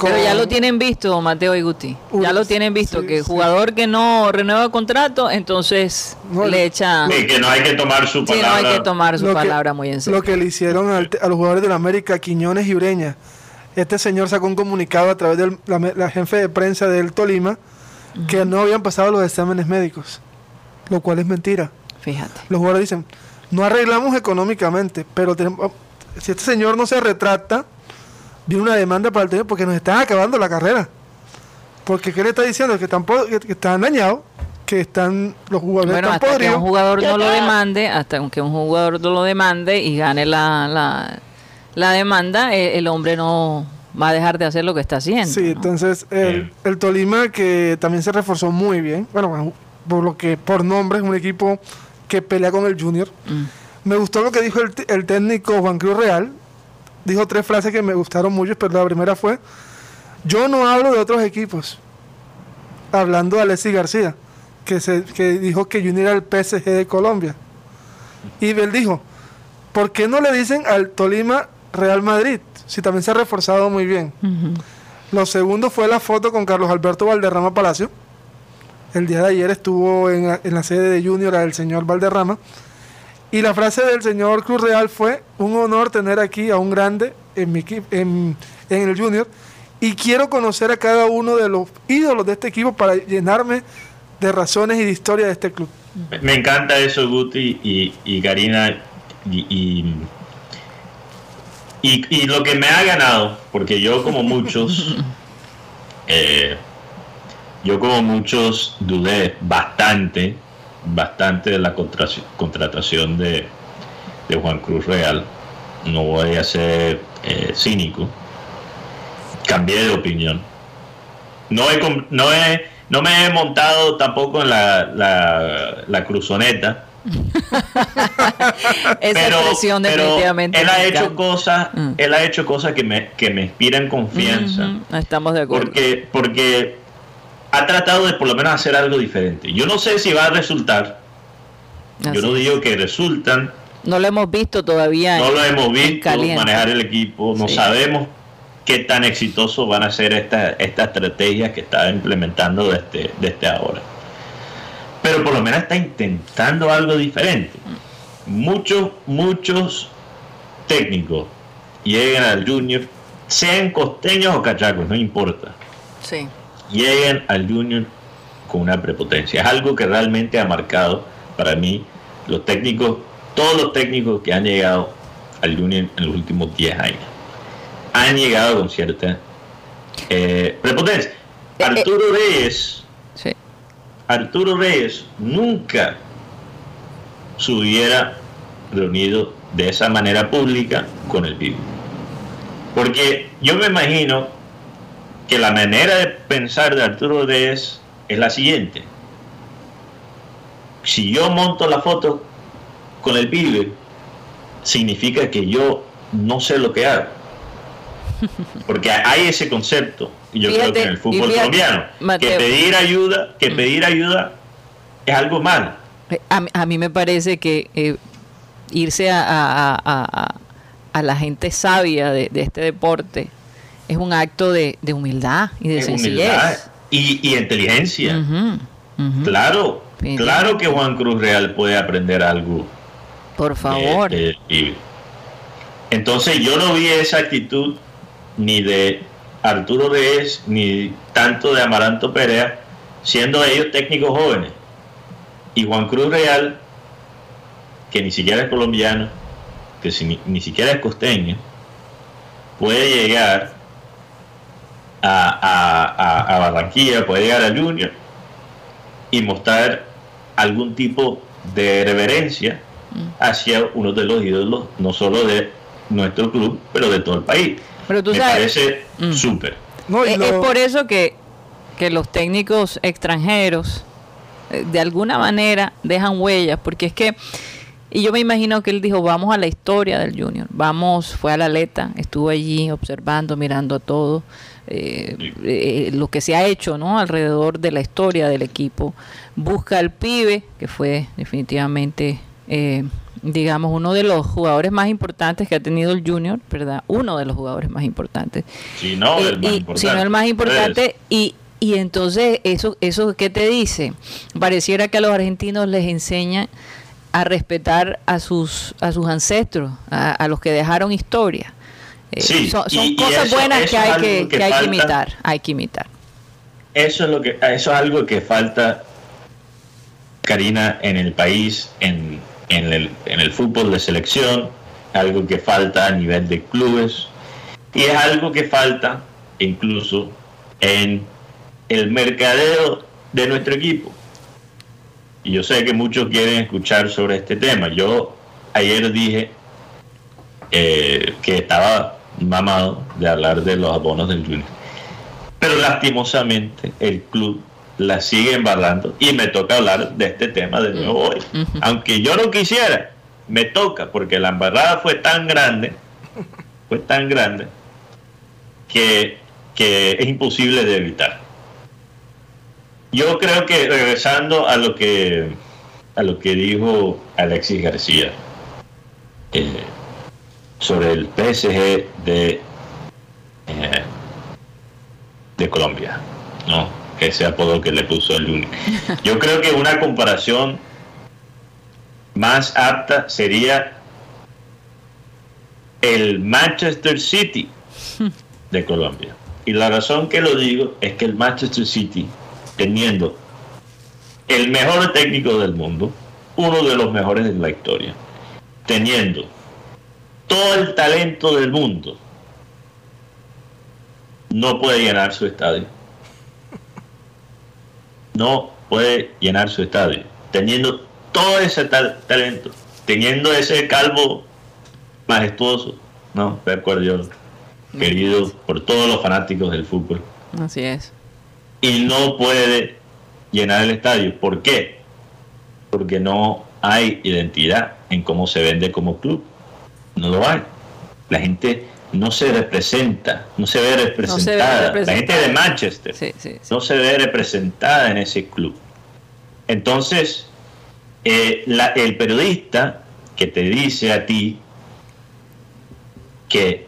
Pero ya lo tienen visto, Mateo y Guti. ya lo tienen visto, que jugador que no renueva contrato, entonces le echa... Sí, que no hay que tomar su palabra. Sí, no hay que tomar su palabra muy en serio. Lo que le hicieron a los jugadores del América, Quiñones y Ureña. Este señor sacó un comunicado a través de la, jefe de prensa del Tolima que no habían pasado los exámenes médicos, lo cual es mentira. Fíjate. Los jugadores dicen, no arreglamos económicamente, pero tenemos, si este señor no se retracta, viene una demanda para el tema porque nos están acabando la carrera. Porque ¿qué le está diciendo? Que están, que, están dañados, que están los jugadores bueno, hasta que un jugador no lo demande, hasta que un jugador no lo demande y gane la, la, demanda, el, el, hombre no va a dejar de hacer lo que está haciendo. Sí, entonces el, el Tolima que también se reforzó muy bien, bueno, por lo que por nombre es un equipo que pelea con el Junior. Mm. Me gustó lo que dijo el, técnico Juan Cruz Real. Dijo tres frases que me gustaron mucho, pero la primera fue, yo no hablo de otros equipos. Hablando de Alexis García, que, se, que dijo que Junior era el PSG de Colombia. Y él dijo, ¿por qué no le dicen al Tolima Real Madrid? Si también se ha reforzado muy bien. Lo segundo fue la foto con Carlos Alberto Valderrama Palacio el día de ayer estuvo en, la sede de Junior el señor Valderrama. Y la frase del señor Cruz Real fue, un honor tener aquí a un grande en, mi, en, en el Junior. Y quiero conocer a cada uno de los ídolos de este equipo para llenarme de razones y de historia de este club. Me encanta eso, Guti y, y Karina. Y, y, lo que me ha ganado, porque yo como muchos, eh, yo como muchos dudé bastante, bastante de la contratación de, Juan Cruz Real. No voy a ser eh, cínico. Cambié de opinión. No, he, no, he, no me he montado tampoco en la, la, cruzoneta Esa expresión definitivamente. Él ha hecho cosas, mm. él ha hecho cosas que me, que me inspiran confianza. Estamos de acuerdo. Porque, porque ha tratado de por lo menos hacer algo diferente. Yo no sé si va a resultar. Yo no digo que resultan. No lo hemos visto todavía. No lo hemos visto manejar el equipo. No sabemos qué tan exitosos van a ser estas esta estrategias que está implementando desde, desde ahora. Pero por lo menos está intentando algo diferente. Muchos, muchos técnicos llegan al junior, sean costeños o cachacos, no importa. Sí. Llegan al junior con una prepotencia. Es algo que realmente ha marcado para mí los técnicos, todos los técnicos que han llegado al junior en los últimos 10 años han llegado con cierta eh, prepotencia. Eh, Arturo eh, Reyes, Arturo Reyes nunca se hubiera reunido de esa manera pública con el vivo. Porque yo me imagino que la manera de pensar de Arturo Reyes es la siguiente. Si yo monto la foto con el pibe, significa que yo no sé lo que hago. Porque hay ese concepto, y yo creo que en el fútbol colombiano, que pedir ayuda, que mm. pedir ayuda es algo mal. Eh, a, mí me parece que eh, irse a, la gente sabia de, este deporte es un acto de, humildad y de sencillez. y, inteligencia. Claro, claro que Juan Cruz Real puede aprender algo. Por favor. Eh, entonces yo no vi esa actitud ni de Arturo Reyes, ni tanto de Amaranto Perea, siendo ellos técnicos jóvenes. Y Juan Cruz Real, que ni siquiera es colombiano, que ni, siquiera es costeño, puede llegar a, Barranquilla, puede llegar a Junior y mostrar algún tipo de reverencia mm. hacia uno de los ídolos, no solo de nuestro club, pero de todo el país. Pero tú Me parece mm. súper. es, por eso que, los técnicos extranjeros eh, de alguna manera dejan huellas, porque es que, y yo me imagino que él dijo, vamos a la historia del Junior, vamos, fue a la aleta, estuvo allí observando, mirando a todo, eh, eh, lo que se ha hecho ¿no? alrededor de la historia del equipo, busca al pibe, que fue definitivamente digamos, uno de los jugadores más importantes que ha tenido el Junior, ¿verdad? Uno de los jugadores más importantes. Si no, el más importante. Si no el más importante. Y, y entonces, eso, ¿eso qué te dice? Pareciera que a los argentinos les enseñan a respetar a sus, a sus ancestros, a, los que dejaron historia. Eh, sí, son, cosas buenas que, hay que, que, hay que imitar, hay que imitar. Eso es lo que, eso es algo que falta, Karina, en el país, en, en el, en el fútbol de selección, algo que falta a nivel de clubes y es algo que falta incluso en el mercadeo de nuestro equipo. Y yo sé que muchos quieren escuchar sobre este tema. Yo ayer dije eh, que estaba mamado de hablar de los abonos del Junior. Pero lastimosamente el club la sigue embarrando y me toca hablar de este tema de nuevo hoy. Aunque yo no quisiera, me toca porque la embarrada fue tan grande, fue tan grande, que, que es imposible de evitar. Yo creo que regresando a lo que a lo que dijo Alexis García eh, sobre el PSG de eh, de Colombia, ¿no? ese apodo que le puso el Junior. Yo creo que una comparación más apta sería el Manchester City de Colombia. Y la razón que lo digo es que el Manchester City, teniendo el mejor técnico del mundo, uno de los mejores de la historia, teniendo todo el talento del mundo, no puede llenar su estadio no puede llenar su estadio, teniendo todo ese talento, teniendo ese calvo majestuoso, ¿no? Pep Guardiola, querido por todos los fanáticos del fútbol. Así es. Y no puede llenar el estadio. ¿Por qué? Porque no hay identidad en cómo se vende como club. No lo hay. La gente no se representa, no se ve representada. La gente de Manchester no se ve representada en ese club. Entonces, eh, el periodista que te dice a ti que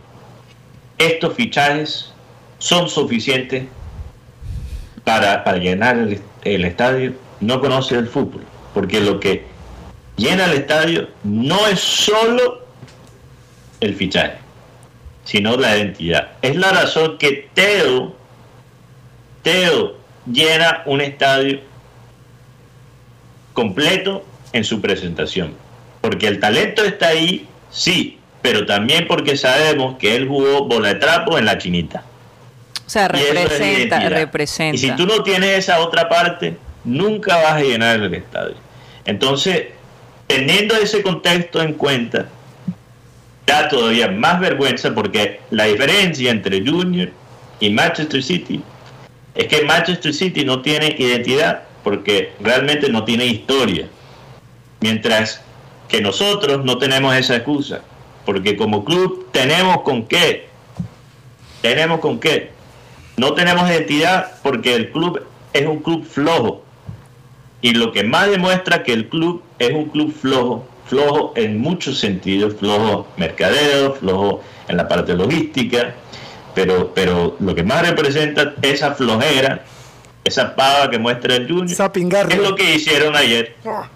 estos fichajes son suficientes para, llenar el, el estadio, no conoce el fútbol, porque lo que llena el estadio no es solo el fichaje, sino la identidad. Es la razón que Teo, Teo llena un estadio completo en su presentación. Porque el talento está ahí, sí, pero también porque sabemos que él jugó bola de trapo en la chinita. O sea, representa, representa. Y si tú no tienes esa otra parte, nunca vas a llenar el estadio. Entonces, teniendo ese contexto en cuenta, da todavía más vergüenza porque la diferencia entre Junior y Manchester City es que Manchester City no tiene identidad porque realmente no tiene historia. Mientras que nosotros no tenemos esa excusa, porque como club tenemos con qué, tenemos con qué. No tenemos identidad porque el club es un club flojo. Y lo que más demuestra que el club es un club flojo, flojo en muchos sentidos, flojo mercadeo, flojo en la parte logística, pero, pero lo que más representa esa flojera, esa pava que muestra el Junior, es lo que hicieron ayer. Ah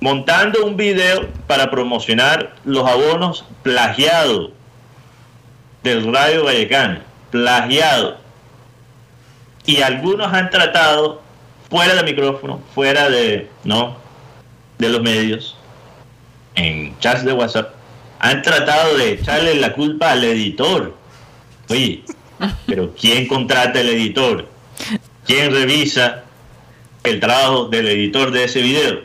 montando un video para promocionar los abonos plagiados del Radio Vallecano, plagiado. Y algunos han tratado fuera de micrófono, fuera de no de los medios, en chats de WhatsApp, han tratado de echarle la culpa al editor. Oye, pero ¿quién contrata el editor? ¿Quién revisa el trabajo del editor de ese video?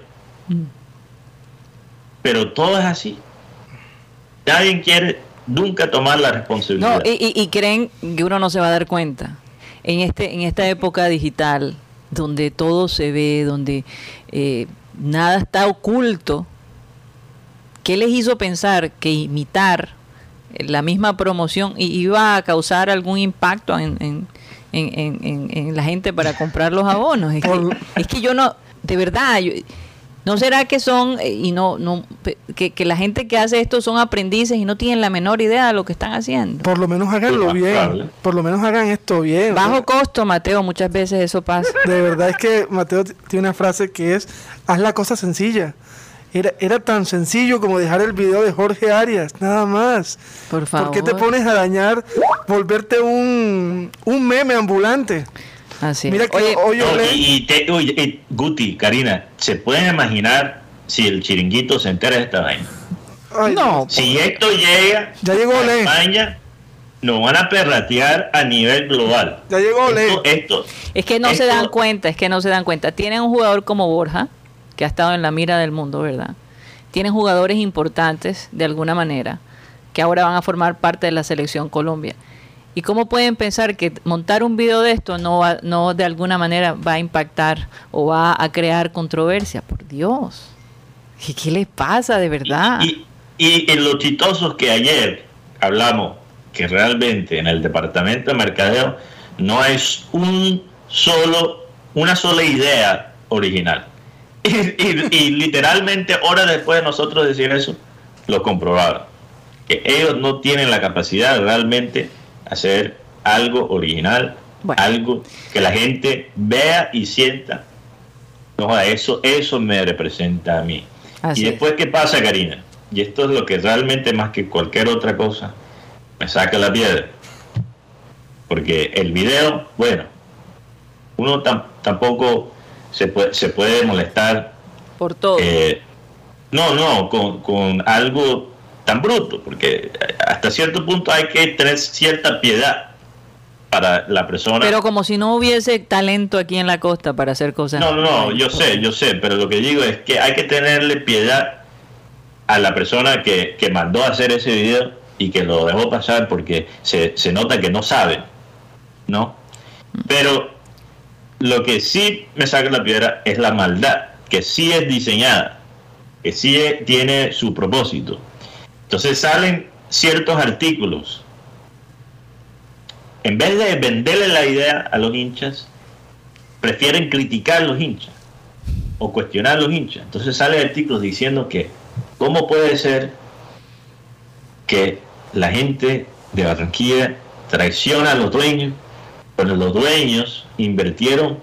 Pero todo es así. Nadie quiere nunca tomar la responsabilidad. No, y, creen que uno no se va a dar cuenta. En, este, en esta época digital, donde todo se ve, donde eh, nada está oculto, ¿qué les hizo pensar que imitar la misma promoción iba a causar algún impacto en, en, en, en la gente para comprar los abonos? Es que, es que yo no, de verdad, yo, ¿No será que son, eh, y no, no que, la gente que hace esto son aprendices y no tienen la menor idea de lo que están haciendo? Por lo menos háganlo bien. Por lo menos hagan esto bien. Bajo costo, Mateo, muchas veces eso pasa. De verdad es que Mateo tiene una frase que es, haz la cosa sencilla. Era, era tan sencillo como dejar el video de Jorge Arias, nada más. Por favor. ¿Por qué te pones a dañar, volverte un, un meme ambulante? Mira que y, Guti, Karina, ¿se pueden imaginar si el chiringuito se entera de esta vaina? no. Si esto llega ya llegó a España, nos van a perratear a nivel global. Ya llegó esto, Es que no se dan cuenta, es que no se dan cuenta. Tienen un jugador como Borja, que ha estado en la mira del mundo, ¿verdad? Tienen jugadores importantes, de alguna manera, que ahora van a formar parte de la selección Colombia. ¿Y cómo pueden pensar que montar un video de esto no, no de alguna manera va a impactar o va a crear controversia? Por Dios. ¿Qué, les pasa de verdad? Y, y, en lo chistoso que ayer hablamos que realmente en el departamento de mercadeo no es un solo, una sola idea original. Y, y literalmente horas después de nosotros decir eso, lo comprobaron. Que ellos no tienen la capacidad realmente hacer algo original, algo que la gente vea y sienta. No, eso, eso me representa a mí. y después, ¿qué pasa, Karina? Y esto es lo que realmente más que cualquier otra cosa me saca la piedra. Porque el video, bueno, uno tampoco se puede, se puede molestar. Por todo. Eh, no, no, con, con algo tan bruto, porque hasta cierto punto hay que tener cierta piedad para la persona. Pero como si no hubiese talento aquí en la costa para hacer cosas. No, no, no, yo sé, yo sé, pero lo que digo es que hay que tenerle piedad a la persona que, que mandó a hacer ese video y que lo dejó pasar porque se, se nota que no sabe, ¿no? Pero lo que sí me saca la piedra es la maldad, que sí es diseñada que sí tiene su propósito. Entonces salen ciertos artículos. En vez de venderle la idea a los hinchas, prefieren criticar a los hinchas o cuestionar a los hinchas. Entonces salen artículos diciendo que, ¿cómo puede ser que la gente de Barranquilla traiciona a los dueños cuando los dueños invirtieron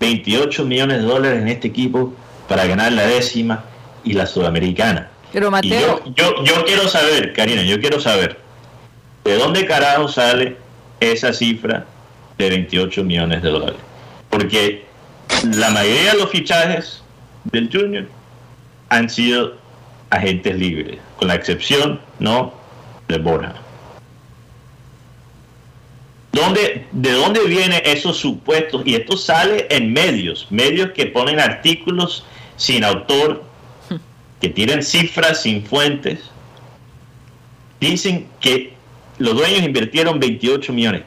28 millones de dólares en este equipo para ganar la décima y la sudamericana. Pero Mateo. yo, yo, quiero saber, Karina, yo quiero saber, ¿de dónde carajo sale esa cifra de 28 millones de dólares? Porque la mayoría de los fichajes del Junior han sido agentes libres, con la excepción, ¿no?, de Borja. ¿Dónde, ¿De dónde vienen esos supuestos? Y esto sale en medios, medios que ponen artículos sin autor, que tienen cifras sin fuentes. Dicen que los dueños invirtieron 28 millones.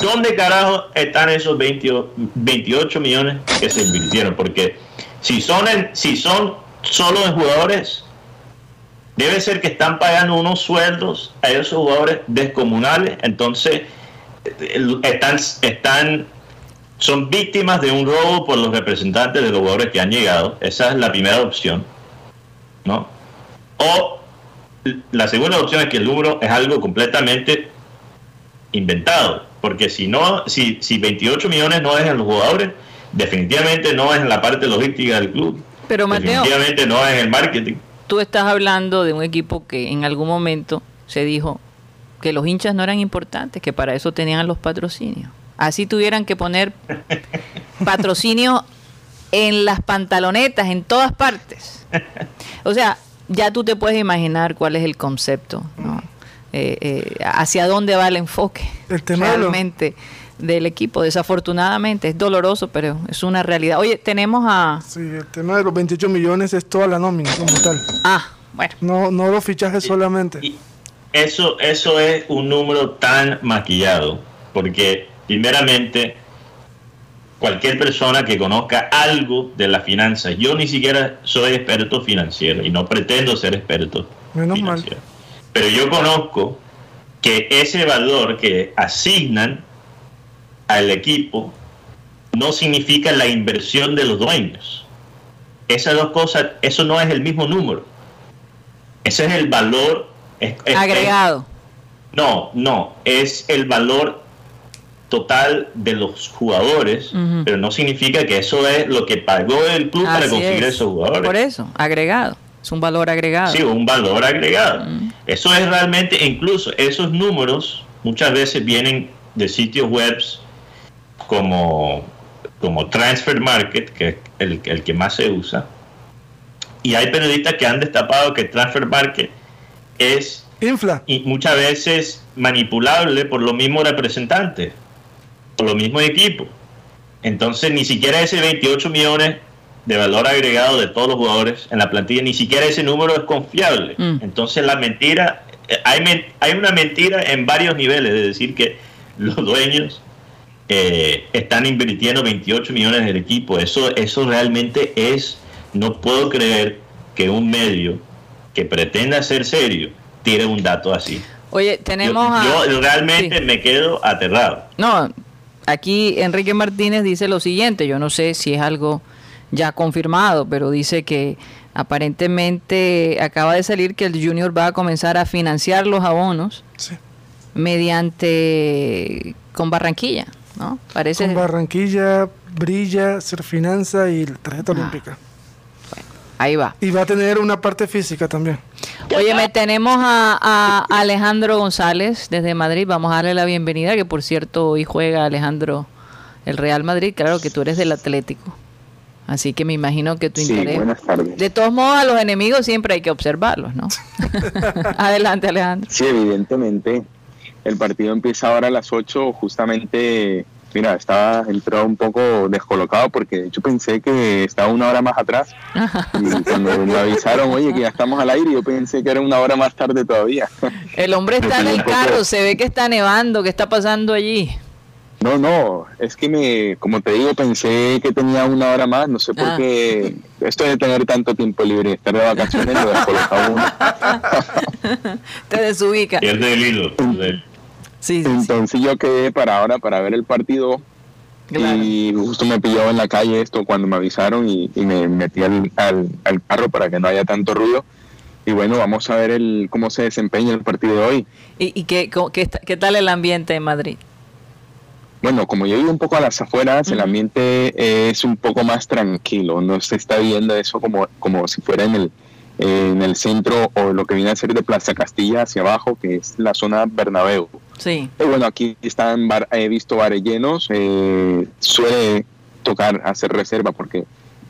¿Dónde carajo están esos 28 millones que se invirtieron? Porque si son, si son solo en jugadores, debe ser que están pagando unos sueldos a esos jugadores descomunales. Entonces, están, están, son víctimas de un robo por los representantes de los jugadores que han llegado. Esa es la primera opción. ¿no? O la segunda opción es que el número es algo completamente inventado. Porque si no, si, si 28 millones no es en los jugadores, definitivamente no es en la parte logística del club. Pero Mateo, definitivamente no es en el marketing. Tú estás hablando de un equipo que en algún momento se dijo que los hinchas no eran importantes, que para eso tenían los patrocinios. Así tuvieran que poner patrocinio en las pantalonetas, en todas partes. O sea, ya tú te puedes imaginar cuál es el concepto, ¿no? Eh, eh, hacia dónde va el enfoque realmente del equipo. Desafortunadamente es doloroso, pero es una realidad. Oye, tenemos a... Sí, el tema de los 28 millones es toda la nómina como tal. Ah, bueno. No, no los fichajes solamente eso, eso es un número tan maquillado, porque primeramente cualquier persona que conozca algo de las finanzas, yo ni siquiera soy experto financiero y no pretendo ser experto Menos financiero, pero yo conozco que ese valor que asignan al equipo no significa la inversión de los dueños. Esas dos cosas, eso no es el mismo número. Ese es el valor Agregado. no, no, es el valor total de los jugadores, pero no significa que eso es lo que pagó el club para conseguir esos jugadores. Por eso, agregado. Es un valor agregado. Sí, un valor agregado. Eso es realmente, incluso esos números muchas veces vienen de sitios webs como, como Transfer Market, que es el, el que más se usa. Y hay periodistas que han destapado que Transfer Market es Infla. y muchas veces manipulable por los mismos representantes, por los mismos equipos. Entonces ni siquiera ese 28 millones de valor agregado de todos los jugadores en la plantilla, ni siquiera ese número es confiable. Mm. Entonces la mentira, eh, hay, hay una mentira en varios niveles, de decir que los dueños eh, están invirtiendo 28 millones en el equipo. Eso, eso realmente es, no puedo creer que un medio que pretenda ser serio tiene un dato así. Oye, tenemos yo, realmente me quedo aterrado. No, aquí Enrique Martínez dice lo siguiente, yo no sé si es algo ya confirmado, pero dice que aparentemente acaba de salir que el Junior va a comenzar a financiar los abonos mediante con Barranquilla, ¿no? Parece con Barranquilla, Brilla, Serfinanza y la tarjeta ah. olímpica. Ahí va. Y va a tener una parte física también. Oye, me tenemos a, Alejandro González desde Madrid. Vamos a darle la bienvenida, que por cierto hoy juega Alejandro el Real Madrid. Claro que tú eres del Atlético. Así que me imagino que tu interés. Buenas tardes. De todos modos, a los enemigos siempre hay que observarlos, ¿no? Adelante, Alejandro. Sí, evidentemente. El partido empieza ahora a las 8, justamente Mira, estaba entrado un poco descolocado porque de hecho pensé que estaba una hora más atrás. Y cuando me avisaron, oye, que ya estamos al aire, yo pensé que era una hora más tarde todavía. El hombre está en el carro, se ve que está nevando, ¿qué está pasando allí? No, no, es que me, como te digo, pensé que tenía una hora más, no sé por Ah. qué. Esto de tener tanto tiempo libre y estar de vacaciones lo descoloca uno. Te desubica. Pierde el hilo. Sí, sí, sí. Entonces yo quedé para ahora para ver el partido Claro. y justo me pilló en la calle esto cuando me avisaron y, y me metí al, al, al carro para que no haya tanto ruido. Y bueno, vamos a ver el, cómo se desempeña el partido de hoy. ¿Y, y qué, qué, qué tal el ambiente en Madrid? Bueno, como yo vivo un poco a las afueras, el Ujú. ambiente es un poco más tranquilo, no se está viendo eso como, como si fuera en el, en el centro o lo que viene a ser de Plaza Castilla hacia abajo, que es la zona Bernabéu. Sí. Y bueno, aquí están, bar- he visto bares llenos, eh, suele tocar hacer reserva porque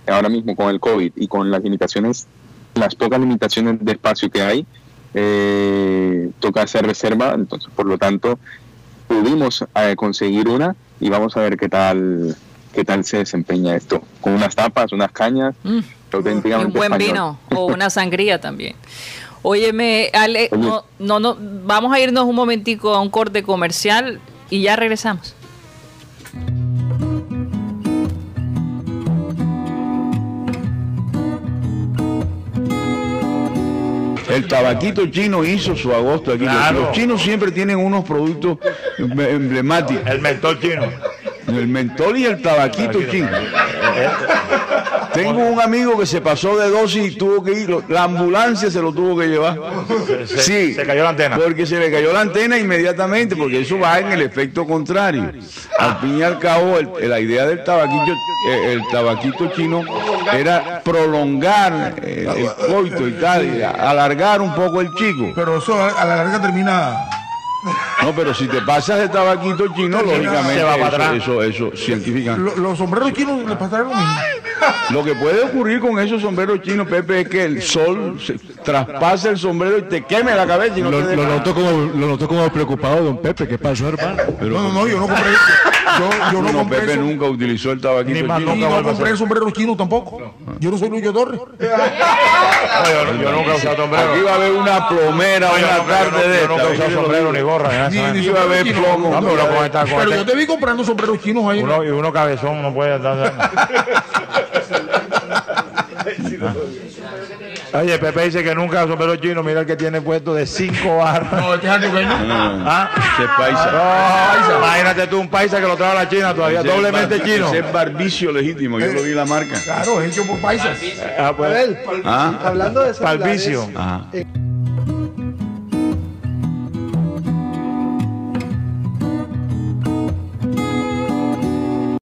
ahora mismo con el COVID y con las limitaciones, las pocas limitaciones de espacio que hay, eh, toca hacer reserva, entonces por lo tanto pudimos eh, conseguir una y vamos a ver qué tal qué tal se desempeña esto, con unas tapas, unas cañas, Mm, auténticamente un buen español. vino o una sangría también. Óyeme, Ale, Oye. no, no, no, vamos a irnos un momentico a un corte comercial y ya regresamos. El tabaquito chino hizo su agosto aquí. Los- Claro. Los chinos siempre tienen unos productos em- emblemáticos. El mentol chino. El mentol y el tabaquito chino. Tengo un amigo que se pasó de dosis y tuvo que ir, la ambulancia se lo tuvo que llevar. Se- Sí, se cayó la antena. Porque se le cayó la antena inmediatamente, porque eso va en el efecto contrario. Al fin y al cabo, el- la idea del tabaquito, eh, el tabaquito chino era prolongar eh, el coito y tal, y alargar un poco el chico. Pero eso a la larga termina. No, pero si te pasas de tabaquito chino, lógicamente Se va para atrás. eso, eso, eso científicamente. Lo- los sombreros chinos les pasará lo mismo. Lo que puede ocurrir con esos sombreros chinos, Pepe, es que el sol se traspase el sombrero y te queme la cabeza y no Lo, te lo deja. noto como, lo noto como preocupado, don Pepe. ¿Qué pasó, hermano? No, no, no, yo no compré. Yo, yo no No, compré. Pepe eso. nunca utilizó el tabaquito Ni más chino. Y nunca no vuelva a compré ser. sombreros chinos tampoco. Yo no soy Luis Torres. No, yo, yo nunca usado sombrero. Aquí va a haber una plomera, No, una tarde no- de yo nunca he esta. usado sombrero ni gorra. ni va a haber sombrero chino. plomo. No, pero esta- yo te vi comprando sombreros chinos ahí. uno, y uno cabezón no puede andar. Oye, Pepe dice que nunca sombrero chino. Mira el que tiene puesto de 5 barras. No, este es antioqueño. ¿Ah? Ese es paisa. No, imagínate tú un paisa que lo trae a la China todavía, Ese doblemente chino. Ese es barbicio legítimo, yo lo vi en la marca. Claro, es hecho por paisas. Ah, pues, ¿Ah? Hablando de Palvicio. Ajá.